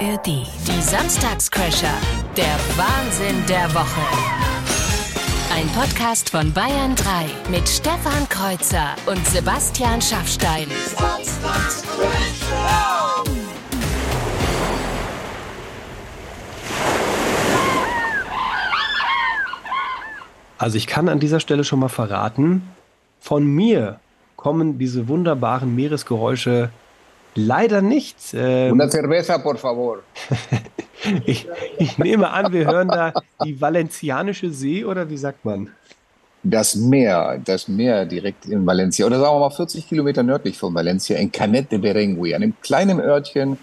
ARD. Die Samstagscrasher. Der Wahnsinn der Woche. Ein Podcast von Bayern 3 mit Stefan Kreuzer und Sebastian Schaffstein. Also ich kann an dieser Stelle schon mal verraten, von mir kommen diese wunderbaren Meeresgeräusche leider nicht. Ähm, Una cerveza, por favor. ich, ich nehme an, wir hören da die Valencianische See oder wie sagt man? Das Meer, das Meer direkt in Valencia, oder sagen wir mal 40 Kilometer nördlich von Valencia, in Canet de Berengui, einem kleinen Örtchen,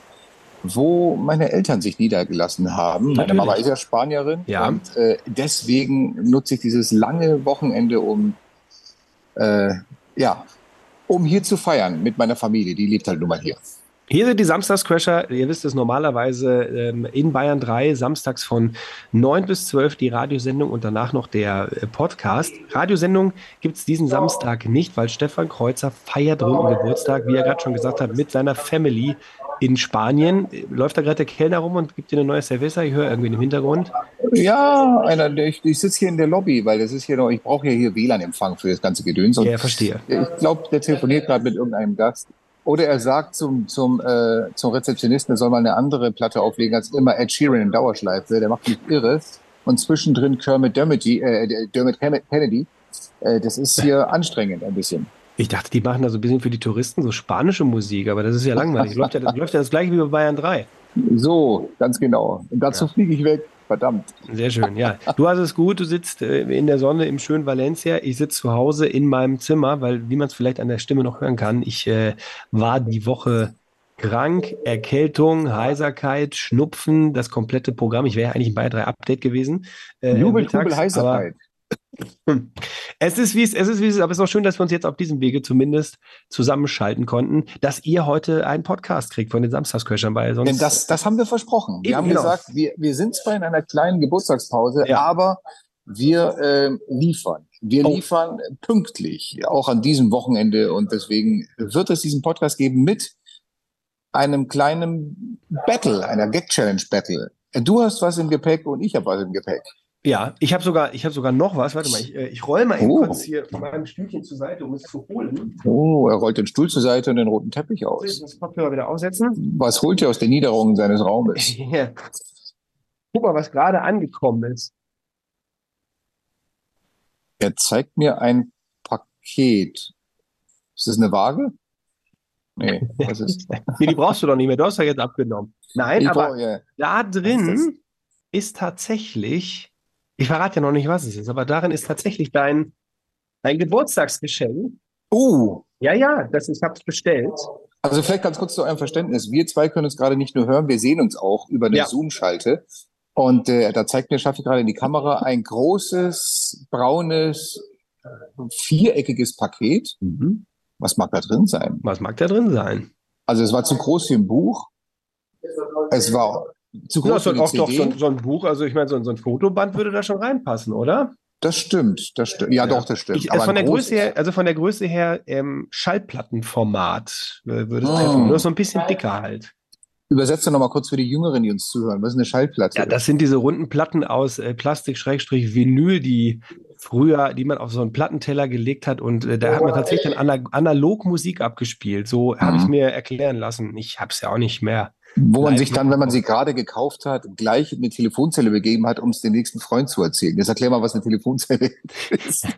wo meine Eltern sich niedergelassen haben. Meine Natürlich. Mama ist ja Spanierin Ja. und äh, deswegen nutze ich dieses lange Wochenende, um äh, ja, um hier zu feiern mit meiner Familie. Die lebt halt nun mal hier. Hier sind die Samstagscrasher. Ihr wisst es normalerweise ähm, in Bayern 3, samstags von 9 bis 12 die Radiosendung und danach noch der äh, Podcast. Radiosendung gibt es diesen Samstag nicht, weil Stefan Kreuzer feiert runden Geburtstag, wie er gerade schon gesagt hat, mit seiner Family in Spanien. Äh, Läuft da gerade der Kellner rum und gibt dir eine neue Cerveza? Ich höre irgendwie im Hintergrund. Ja, einer, ich, ich sitze hier in der Lobby, weil das ist hier noch, ich brauche ja hier WLAN-Empfang für das ganze Gedöns. Ja, verstehe. Ich glaube, der telefoniert gerade mit irgendeinem Gast. Oder er sagt zum, zum, äh, zum Rezeptionisten, er soll mal eine andere Platte auflegen als immer Ed Sheeran in Dauerschleife. Der macht mich irre. Und zwischendrin Kermit Dermot, äh, Dermot Kennedy. Äh, das ist hier anstrengend ein bisschen. Ich dachte, die machen da so ein bisschen für die Touristen so spanische Musik, aber das ist ja langweilig. Läuft ja, läuft ja das gleiche wie bei Bayern 3. So, ganz genau. Und dazu Ja. fliege ich weg. Verdammt. Sehr schön, ja. Du hast es gut, du sitzt äh, in der Sonne im schönen Valencia. Ich sitze zu Hause in meinem Zimmer, weil, wie man es vielleicht an der Stimme noch hören kann, ich äh, war die Woche krank, Erkältung, Heiserkeit, Schnupfen, das komplette Programm. Ich wäre ja eigentlich ein Bayern 3 Update gewesen. Äh, Jubel, mittags, Trubel, Heiserkeit. Es ist wie es, es ist wie es ist, aber es ist auch schön, dass wir uns jetzt auf diesem Wege zumindest zusammenschalten konnten, dass ihr heute einen Podcast kriegt von den Samstagscrashern, weil sonst. Denn das, das haben wir versprochen. Wir haben genau. gesagt, wir, wir sind zwar in einer kleinen Geburtstagspause, Ja. aber wir ähm, liefern. Wir Oh. liefern pünktlich, auch an diesem Wochenende. Und deswegen wird es diesen Podcast geben mit einem kleinen Battle, einer Gag-Challenge-Battle. Du hast was im Gepäck und ich habe was im Gepäck. Ja, ich habe sogar, ich habe sogar noch was. Warte mal, ich, äh, ich roll mal eben Oh. kurz hier von meinem Stühlchen zur Seite, um es zu holen. Oh, er rollt den Stuhl zur Seite und den roten Teppich aus. das Kopfhörer wieder aufsetzen. Was holt er aus der Niederung seines Raumes? Hier. Guck mal, was gerade angekommen ist. Er zeigt mir ein Paket. Ist das eine Waage? Nee, was ist? Nee, die brauchst du doch nicht mehr. Du hast ja jetzt abgenommen. Nein, Ich aber brauche, ja. da drin ist tatsächlich, ich verrate ja noch nicht, was es ist, aber darin ist tatsächlich dein, dein Geburtstagsgeschenk. Oh, Ja, ja, das ich habe es bestellt. also vielleicht ganz kurz zu eurem Verständnis. Wir zwei können uns gerade nicht nur hören, wir sehen uns auch über eine Ja. Zoom-Schalte. Und äh, da zeigt mir Schaffi gerade in die Kamera ein großes, braunes, viereckiges Paket. Mhm. Was mag da drin sein? Was mag da drin sein? Also es war zu groß für ein Buch. Es war zu Ja, groß so, auch die doch CD. so, ein- so ein Buch, also ich meine, so, ein- so ein Fotoband würde da schon reinpassen, oder? Das stimmt, das stimmt. Ja, doch, das stimmt. Ich, also, von der Größe her, also von der Größe her, ähm, Schallplattenformat äh, würde es Oh. treffen. Nur so ein bisschen dicker halt. Übersetze noch mal kurz für die Jüngeren, die uns zuhören. Was ist eine Schallplatte? Ja, das sind diese runden Platten aus äh, Plastik-Vinyl, die früher, die man auf so einen Plattenteller gelegt hat und äh, da hat man tatsächlich dann ana analog Musik abgespielt. So habe ich Mhm. mir erklären lassen. Ich habe es ja auch nicht mehr. Wo man sich dann, wenn man sie gerade gekauft hat, gleich eine Telefonzelle begeben hat, um es dem nächsten Freund zu erzählen. Jetzt erklär mal, was eine Telefonzelle ist.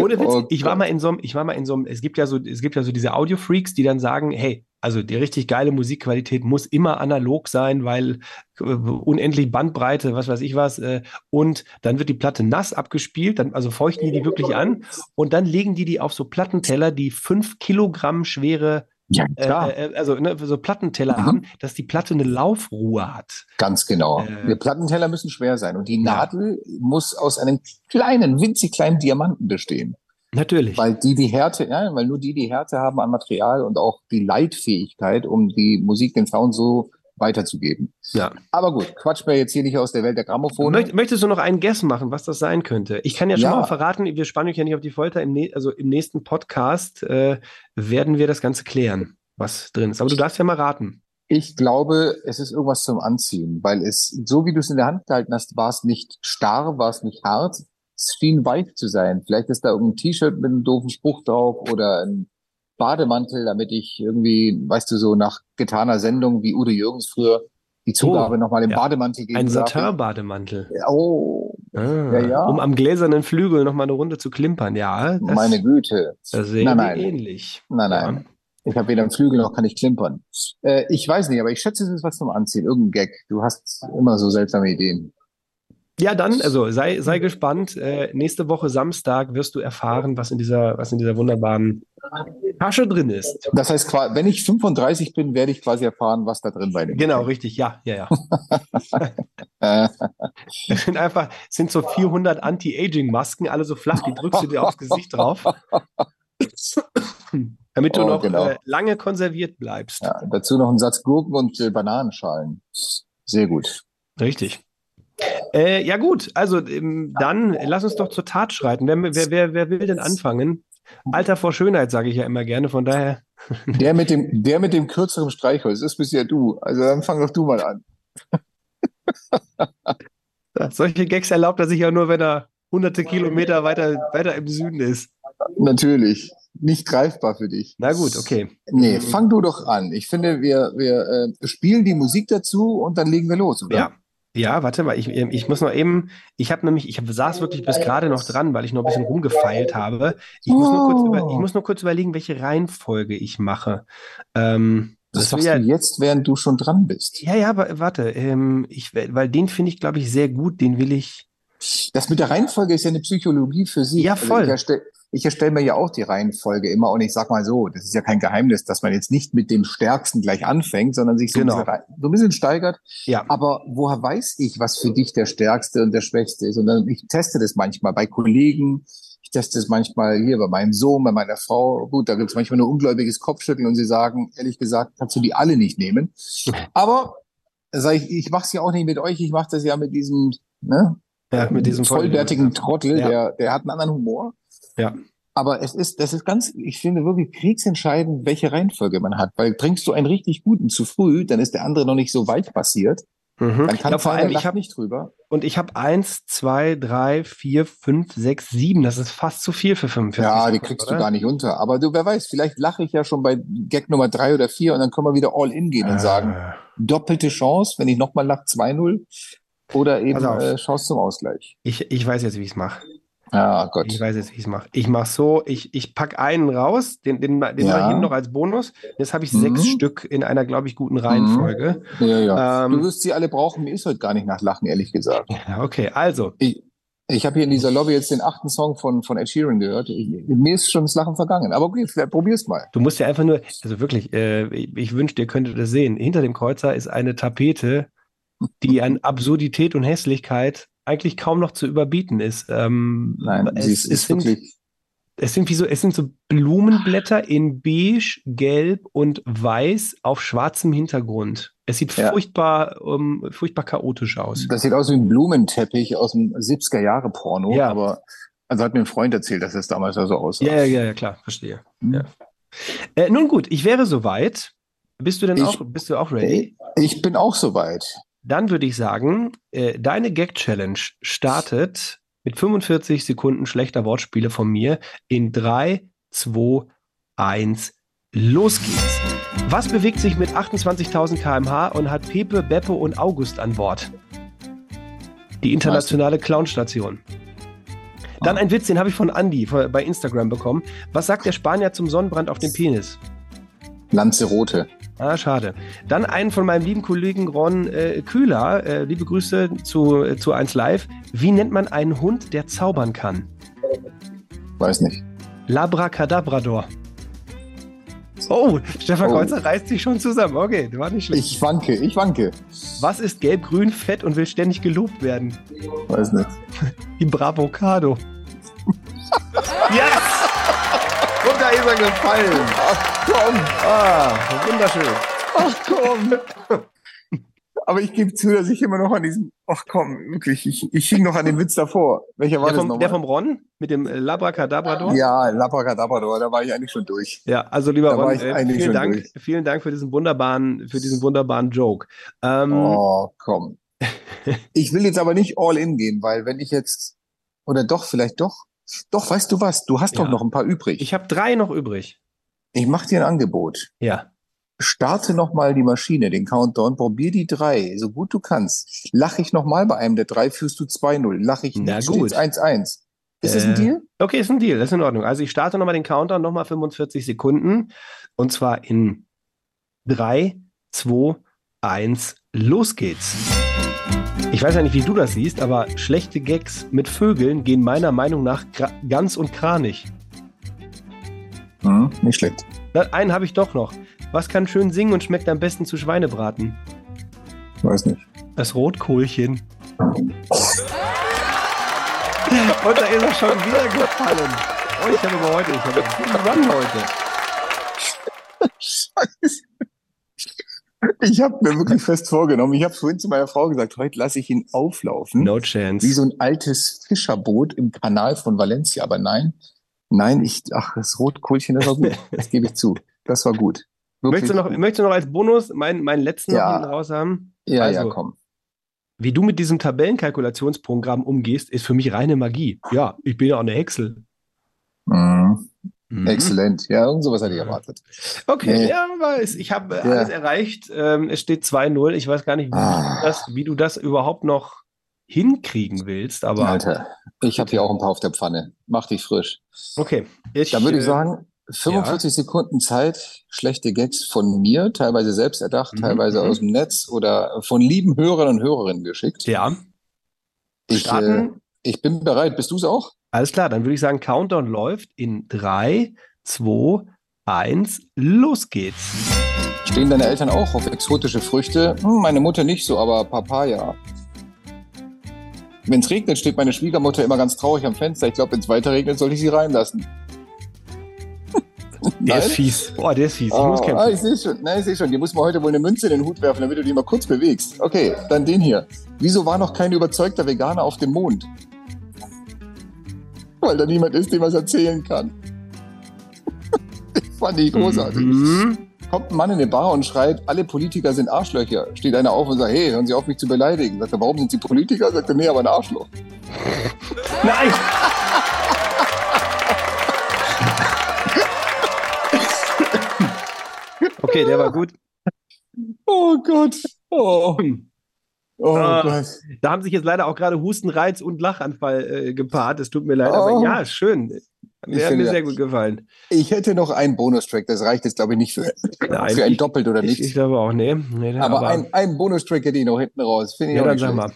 Ohne Witz, Oh ich war mal in so einem, ich war mal in so einem, es gibt ja so, es gibt ja so diese Audio-Freaks, die dann sagen, hey, also die richtig geile Musikqualität muss immer analog sein, weil äh, unendlich Bandbreite, was weiß ich was, äh, und dann wird die Platte nass abgespielt, dann, also feuchten die die wirklich an und dann legen die die auf so Plattenteller, die fünf Kilogramm schwere, Ja, äh, klar. äh, also ne, so Plattenteller Mhm. haben, dass die Platte eine Laufruhe hat. Ganz genau. Äh, Die Plattenteller müssen schwer sein und die Ja. Nadel muss aus einem kleinen, winzig kleinen Diamanten bestehen. Natürlich. Weil die die Härte, ja, weil nur die die Härte haben an Material und auch die Leitfähigkeit, um die Musik, den Sound so weiterzugeben. ja. Aber gut, quatsch mir jetzt hier nicht aus der Welt der Grammophone. Möcht, möchtest du noch einen Guess machen, was das sein könnte? Ich kann ja schon Ja. mal verraten, wir spannen euch ja nicht auf die Folter. Im, nä- also im nächsten Podcast äh, werden wir das Ganze klären, was drin ist. Aber du darfst ja mal raten. Ich glaube, es ist irgendwas zum Anziehen, weil es, so wie du es in der Hand gehalten hast, war es nicht starr, war es nicht hart, es schien weich zu sein. Vielleicht ist da irgendein T-Shirt mit einem doofen Spruch drauf oder ein Bademantel, damit ich irgendwie, weißt du, so nach getaner Sendung wie Udo Jürgens früher die Zugabe Oh, nochmal im ja. Bademantel geben Ein darf. Satin-Bademantel. Oh, Ah, Ja, ja. Um am gläsernen Flügel noch mal eine Runde zu klimpern. Ja, das, meine Güte. das sehen Nein, nein. ähnlich. Nein, nein. Ich habe weder einen Flügel noch kann ich klimpern. Äh, ich weiß nicht, aber ich schätze, es ist was zum Anziehen. Irgendein Gag. Du hast immer so seltsame Ideen. Ja, dann, also sei, sei gespannt. Äh, nächste Woche Samstag wirst du erfahren, was in dieser, was in dieser wunderbaren Tasche drin ist. Das heißt, wenn ich 35 bin, werde ich quasi erfahren, was da drin bei dem Genau, richtig. Ja, ja, ja. Es sind einfach, sind so 400 Anti-Aging-Masken, alle so flach, die drückst du dir aufs Gesicht drauf. Damit du Oh, noch genau. äh, lange konserviert bleibst. ja, dazu noch ein Satz Gurken und äh, Bananenschalen. Sehr gut. Richtig. Äh, ja, gut, also ähm, dann lass uns doch zur Tat schreiten. Wer, wer, wer, wer will denn anfangen? Alter vor Schönheit, sage ich ja immer gerne, von daher. Der mit dem, der mit dem kürzeren Streichholz ist bisher du. Also dann fang doch du mal an. Solche Gags erlaubt er sich ja nur, wenn er hunderte Kilometer weiter, weiter im Süden ist. Natürlich. Nicht greifbar für dich. Na gut, okay. Nee, fang du doch an. Ich finde, wir, wir äh, spielen die Musik dazu und dann legen wir los, oder? Ja. Ja, warte mal, ich, ich muss noch eben, ich habe nämlich, ich saß wirklich bis gerade noch dran, weil ich noch ein bisschen rumgefeilt habe. Ich muss nur kurz, über, ich muss nur kurz überlegen, welche Reihenfolge ich mache. Ähm, Das sagst ja, du jetzt, während du schon dran bist. ja, ja, aber warte, ähm, ich, weil den finde ich, glaube ich, sehr gut, den will ich. Das mit der Reihenfolge ist ja eine Psychologie für sich. Ja, Also voll. ich erstelle ich erstell mir ja auch die Reihenfolge immer und ich sag mal so, das ist ja kein Geheimnis, dass man jetzt nicht mit dem Stärksten gleich anfängt, sondern sich so, Genau. ein, bisschen, so ein bisschen steigert. Ja, Aber woher weiß ich, was für dich der Stärkste und der Schwächste ist? Und dann, ich teste das manchmal bei Kollegen, ich teste es manchmal hier bei meinem Sohn, bei meiner Frau. Gut, da gibt es manchmal nur ungläubiges Kopfschütteln und sie sagen, ehrlich gesagt, kannst du die alle nicht nehmen. Aber sag ich, ich mache es ja auch nicht mit euch, ich mache das ja mit diesem ne, ja, mit diesem vollbärtigen Trottel, Ja. der, der hat einen anderen Humor. Ja. Aber es ist, das ist ganz, ich finde wirklich kriegsentscheidend, welche Reihenfolge man hat. Weil trinkst du einen richtig guten zu früh, dann ist der andere noch nicht so weit passiert. Mhm. Dann kann Ja, vor allem, ich habe nicht drüber. und ich habe eins, zwei, drei, vier, fünf, sechs, sieben. Das ist fast zu viel für 45 Ja, die Sekunden, kriegst oder? du gar nicht unter. Aber du, wer weiß, vielleicht lache ich ja schon bei Gag Nummer drei oder vier und dann können wir wieder all in gehen und sagen, Ah. doppelte Chance, wenn ich nochmal lache, 2-0. Oder eben äh, Chance zum Ausgleich. Ich, ich weiß jetzt, wie ich es mache. Ja, Gott. Ich weiß jetzt, wie ich es mache. Ich mache so, ich, ich pack einen raus, den, den, den Ja. mache ich hinten noch als Bonus. Jetzt habe ich Mhm. sechs Stück in einer, glaube ich, guten Reihenfolge. Ja, ja. Ähm, du wirst sie alle brauchen. Mir ist heute gar nicht nach Lachen, ehrlich gesagt. Okay, also, Ich, ich habe hier in dieser Lobby jetzt den achten Song von, von Ed Sheeran gehört. Ich, mir ist schon das Lachen vergangen. Aber okay, vielleicht probier's mal. du musst ja einfach nur, also wirklich, äh, ich, ich wünschte, ihr könntet das sehen. Hinter dem Kreuzer ist eine Tapete, die an Absurdität und Hässlichkeit eigentlich kaum noch zu überbieten ist. Ähm, Nein, es, ist, es sind, wirklich. es sind wie so, es sind so Blumenblätter in beige, gelb und weiß auf schwarzem Hintergrund. Es sieht Ja. furchtbar, ähm, furchtbar chaotisch aus. Das sieht aus wie ein Blumenteppich aus dem 70er Jahre Porno. Ja. Aber also hat mir ein Freund erzählt, dass es damals da so aussah. Ja, ja, ja, klar, verstehe. Hm. Ja. Äh, nun gut, ich wäre soweit. Bist du denn Ich- auch, bist du auch ready? Ich bin auch soweit. Dann würde ich sagen, äh, deine Gag-Challenge startet mit 45 Sekunden schlechter Wortspiele von mir in 3, 2, 1, los geht's. Was bewegt sich mit 28.000 km/h und hat Pepe, Beppe und August an Bord? Die internationale Clownstation. Dann Ah. ein Witz, den habe ich von Andy bei Instagram bekommen. Was sagt der Spanier zum Sonnenbrand auf dem Penis? Lanzarote. Ah, schade. Dann einen von meinem lieben Kollegen Ron äh, Kühler. Äh, liebe Grüße zu, äh, zu 1 Live. Wie nennt man einen Hund, der zaubern kann? Weiß nicht. Labracadabrador. Oh, Stefan Oh. Kreuzer reißt sich schon zusammen. Okay, das war nicht schlecht. Ich wanke, ich wanke. Was ist gelb-grün, fett und will ständig gelobt werden? Weiß nicht. Die Bravocado. Da ist er gefallen. Ach komm. Ah, wunderschön. Ach komm. aber ich gebe zu, dass ich immer noch an diesem, ach komm, wirklich, ich, ich hing noch an den Witz davor. Welcher war Der das vom, nochmal? der vom Ron mit dem äh, Labracadabrador? Ja, Labracadabrador, da war ich eigentlich schon durch. Ja, also lieber Da Ron, äh, vielen Dank, durch. vielen Dank für diesen wunderbaren, für diesen wunderbaren Joke. Ähm, Oh, komm. Ich will jetzt aber nicht all in gehen, weil wenn ich jetzt, oder doch, vielleicht doch, doch, weißt du was, du hast Ja. doch noch ein paar übrig. Ich habe drei noch übrig. Ich mache dir ein Angebot. Ja. Starte nochmal die Maschine, den Countdown, probier die drei, so gut du kannst. Lach ich nochmal bei einem der drei, führst du 2-0. Lach ich Na nicht, gut. steht's 1-1. Ist das ein Äh, Deal? Okay, ist ein Deal, das ist in Ordnung. Also ich starte nochmal den Countdown, nochmal 45 Sekunden. Und zwar in 3, 2, 1, los geht's. Ich weiß ja nicht, wie du das siehst, aber schlechte Gags mit Vögeln gehen meiner Meinung nach ganz und kranig. Hm, nicht schlecht. Na, Einen habe ich doch noch. Was kann schön singen und schmeckt am besten zu Schweinebraten? Weiß nicht. Das Rotkohlchen. Und da ist er schon wieder gefallen. Oh, ich habe aber heute, ich habe einen Run heute. Scheiße. Ich habe mir wirklich fest vorgenommen, ich habe vorhin zu meiner Frau gesagt, heute lasse ich ihn auflaufen. No chance. Wie so ein altes Fischerboot im Kanal von Valencia. Aber nein, nein, ich, ach, das Rotkohlchen, das war gut. Das gebe ich zu. Das war gut. Wirklich Möchtest du, noch, gut. möchtest du noch als Bonus meinen, meinen letzten Ja. noch raus haben? Ja, ja, also- komm. Wie du mit diesem Tabellenkalkulationsprogramm umgehst, ist für mich reine Magie. Ja, ich bin ja auch eine Excel. Mhm. Mhm. Exzellent. Ja, irgend sowas hatte ich erwartet. Okay, Nee. ja, es, ich habe äh, Ja. alles erreicht. Ähm, es steht 2-0. Ich weiß gar nicht, wie, Ah. du das, wie du das überhaupt noch hinkriegen willst, aber Alter, ich habe hier auch ein paar auf der Pfanne. Mach dich frisch. okay. Ich, Da würde ich äh, sagen, 45 Sekunden Zeit, schlechte Gags von mir, teilweise selbst erdacht, Mhm, teilweise mhm. aus dem Netz oder von lieben Hörern und Hörerinnen geschickt. Ja, Ich, äh, ich bin bereit. Bist du es auch? Alles klar, dann würde ich sagen, Countdown läuft in 3, 2, 1, los geht's. Stehen deine Eltern auch auf exotische Früchte? Hm, meine Mutter nicht so, aber Papaya. Wenn es regnet, steht meine Schwiegermutter immer ganz traurig am Fenster. Ich glaube, wenn es weiter regnet, soll ich sie reinlassen. Der Nein? ist fies. Boah, der ist fies. Ich Oh, muss ah, kämpfen. ich sehe schon. Nein, ich sehe schon. Dir muss man heute wohl eine Münze in den Hut werfen, damit du die mal kurz bewegst. Okay, dann den hier. Wieso war noch kein überzeugter Veganer auf dem Mond? Weil da niemand ist, dem was erzählen kann. Fand ich großartig. Mhm. Kommt ein Mann in eine Bar und schreit, alle Politiker sind Arschlöcher. Steht einer auf und sagt, hey, hören Sie auf, mich zu beleidigen. Sagt er, warum sind Sie Politiker? Sagt er, nee, aber ein Arschloch. Nein! Okay, der war gut. Oh Gott. Oh, oh Ah. Gott. Da haben sich jetzt leider auch gerade Hustenreiz und Lachanfall äh, gepaart. Es tut mir leid, aber Oh. ja, ist schön. Ich Der hat mir ja- sehr gut gefallen. Ich hätte noch einen Bonustrack, das reicht jetzt, glaube ich, nicht für, Nein, für ein ich- Doppelt oder Ich, nichts. ich glaube auch, nee. nee aber ein, ein Bonustrack hätte ich noch hinten raus. Finde ich ja, auch dann nicht sag mal.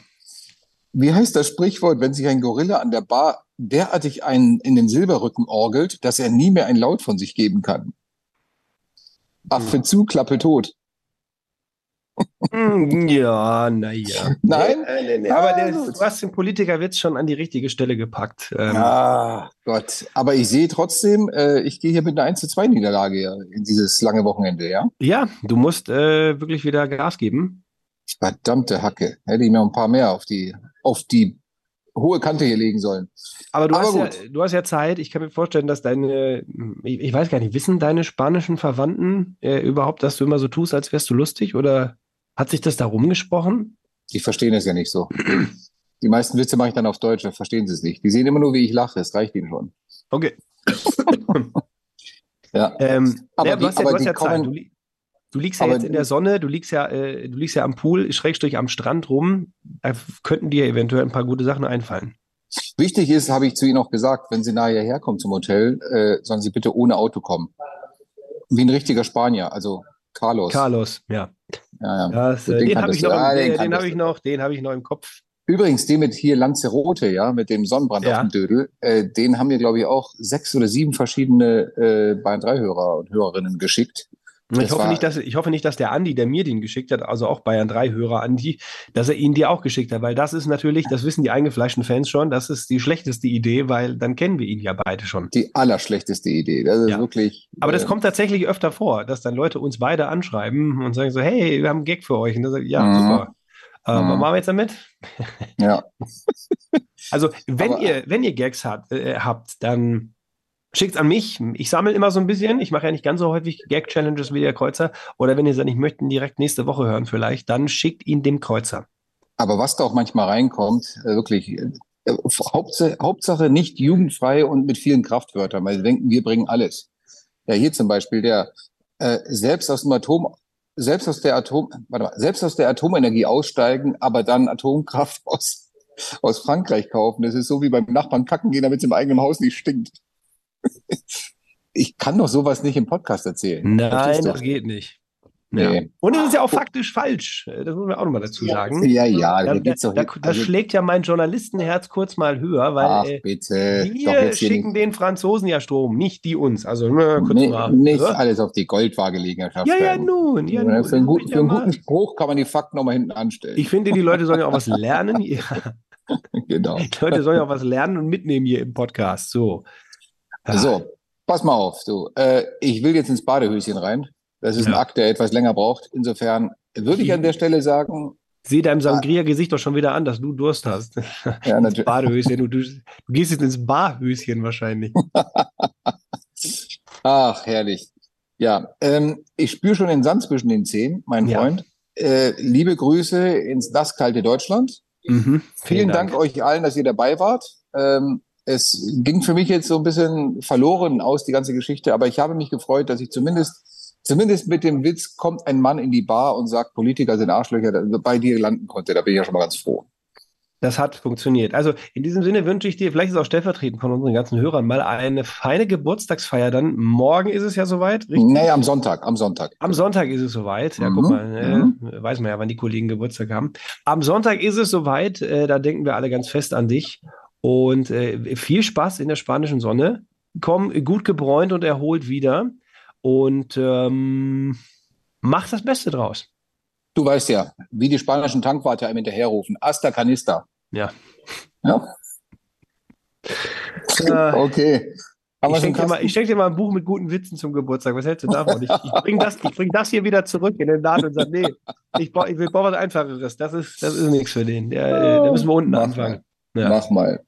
Wie heißt das Sprichwort, wenn sich ein Gorilla an der Bar derartig einen in den Silberrücken orgelt, dass er nie mehr ein Laut von sich geben kann? Affe zu, Klappe tot. Hm, Ja, naja. Nein? Nee, nee, nee. Aber der, du hast den Politikerwitz schon an die richtige Stelle gepackt. Ähm, Ah, Gott. Aber ich sehe trotzdem, äh, ich gehe hier mit einer 1 zu 2 Niederlage ja, in dieses lange Wochenende, ja? ja, du musst äh, wirklich wieder Gas geben. Verdammte Hacke. Hätte ich mir ein paar mehr auf die, auf die hohe Kante hier legen sollen. Aber du Aber hast ja, du hast ja Zeit. Ich kann mir vorstellen, dass deine, ich, ich weiß gar nicht, wissen deine spanischen Verwandten äh, überhaupt, dass du immer so tust, als wärst du lustig? Oder hat sich das da rumgesprochen? Die verstehen es ja nicht so. Die meisten Witze mache ich dann auf Deutsch, dann verstehen sie es nicht. Die sehen immer nur, wie ich lache. Es reicht ihnen schon. Okay. Ja. Ähm, Aber ja, die- du hast ja, du hast ja Zeit. kommen- Du, li du liegst ja jetzt in der Sonne, du liegst ja, äh, du liegst ja am Pool, Schrägstrich am Strand rum. Da könnten dir eventuell ein paar gute Sachen einfallen. Wichtig ist, habe ich zu Ihnen auch gesagt, wenn Sie nachher herkommen zum Hotel, äh, sollen Sie bitte ohne Auto kommen. Wie ein richtiger Spanier, also Carlos. Carlos, ja. Ja, ja. Das, Gut, äh, den den habe ich noch, du. im- Ah, den den habe ich noch, den habe ich noch im Kopf. Übrigens, den mit hier Lanzarote, ja, mit dem Sonnenbrand Ja. auf dem Dödel, äh, den haben mir, glaube ich, auch sechs oder sieben verschiedene äh, Bayern 3-Hörer und Hörerinnen geschickt. Ich hoffe, nicht, dass, ich hoffe nicht, dass der Andi, der mir den geschickt hat, also auch Bayern 3-Hörer Andi, dass er ihn dir auch geschickt hat, weil das ist natürlich, das wissen die eingefleischten Fans schon, das ist die schlechteste Idee, weil dann kennen wir ihn ja beide schon. Die allerschlechteste Idee. Das ist Ja. wirklich. Aber das äh, kommt tatsächlich öfter vor, dass dann Leute uns beide anschreiben und sagen so, hey, wir haben einen Gag für euch. Und dann sag ich, ja, Mhm. super. Äh, mhm. Was machen wir jetzt damit? Ja. also, wenn, Aber, ihr, wenn ihr Gags hat, äh, habt, dann schickt an mich. Ich sammle immer so ein bisschen. Ich mache ja nicht ganz so häufig Gag-Challenges wie der Kreuzer. Oder wenn ihr sagt, ich möchte ihn direkt nächste Woche hören, vielleicht, dann schickt ihn dem Kreuzer. Aber was da auch manchmal reinkommt, äh, wirklich, äh, Hauptsache, Hauptsache nicht jugendfrei und mit vielen Kraftwörtern, weil sie denken, wir bringen alles. Ja, hier zum Beispiel der äh, selbst aus dem Atom, selbst aus der Atom, warte mal, selbst aus der Atomenergie aussteigen, aber dann Atomkraft aus, aus Frankreich kaufen. Das ist so wie beim Nachbarn kacken gehen, damit es im eigenen Haus nicht stinkt. ich kann doch sowas nicht im Podcast erzählen. Nein, das geht nicht. Ja. Und es ist ja auch faktisch falsch. Das muss man auch nochmal dazu sagen. Ja, ja, da, da, da, da also, schlägt ja mein Journalistenherz kurz mal höher, weil Ach, äh, bitte. wir schicken den Franzosen ja Strom, nicht die uns. Also kurz nee, mal. Nicht oder? alles auf die Goldwaage legen, Herr Ja, ja, nun. Ja, nun. Für, einen, gut, für einen guten Spruch kann man die Fakten nochmal hinten anstellen. Ich finde, die Leute sollen ja auch was lernen. Ja. genau. Die Leute sollen ja auch was lernen und mitnehmen hier im Podcast. So. So, pass mal auf. Du. Äh, ich will jetzt ins Badehöschen rein. Das ist ja. ein Akt, der etwas länger braucht. Insofern würde ich an der Stelle sagen. Sieh deinem Sangria-Gesicht doch schon wieder an, dass du Durst hast. Ja, natürlich. Badehöschen. Du, du, du gehst jetzt ins Barhöschen wahrscheinlich. Ach, herrlich. Ja, ähm, ich spüre schon den Sand zwischen den Zehen, mein Freund. Ja. Äh, liebe Grüße ins das kalte Deutschland. Mhm, vielen, vielen Dank. Dank. euch allen, dass ihr dabei wart. Ähm, es ging für mich jetzt so ein bisschen verloren aus, die ganze Geschichte, aber ich habe mich gefreut, dass ich zumindest zumindest mit dem Witz kommt ein Mann in die Bar und sagt, Politiker sind Arschlöcher, bei dir landen konnte. Da bin ich ja schon mal ganz froh. Das hat funktioniert. Also in diesem Sinne wünsche ich dir, vielleicht ist auch stellvertretend von unseren ganzen Hörern, mal eine feine Geburtstagsfeier. Dann morgen ist es ja soweit, richtig? Nee, am Sonntag, am Sonntag. Am Sonntag ist es soweit. Ja, mhm. guck mal, äh, weiß man ja, wann die Kollegen Geburtstag haben. Am Sonntag ist es soweit. Äh, da denken wir alle ganz fest an dich. Und äh, viel Spaß in der spanischen Sonne. Komm gut gebräunt und erholt wieder und ähm, mach das Beste draus. Du weißt ja, wie die spanischen Tankwarte einem hinterherrufen. Hasta Canista. Ja. Ja. Äh, okay. ich schenke dir, mal, schenk dir mal ein Buch mit guten Witzen zum Geburtstag. Was hältst du davon? Ich, ich bringe das, bring das hier wieder zurück in den Laden und sage, nee, ich, brauche ich brauch was Einfacheres. Das ist, das ist nichts für den. Da müssen wir unten anfangen. Ja. Mach mal.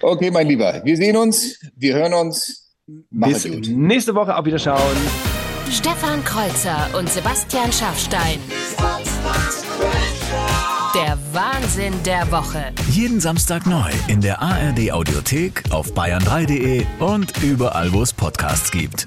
Okay, mein Lieber. Wir sehen uns, wir hören uns. Bis nächste Woche auf Wiederschauen. Stefan Kreuzer und Sebastian Schaffstein. Der Wahnsinn der Woche. Jeden Samstag neu in der ARD Audiothek, auf bayern3.de und überall, wo es Podcasts gibt.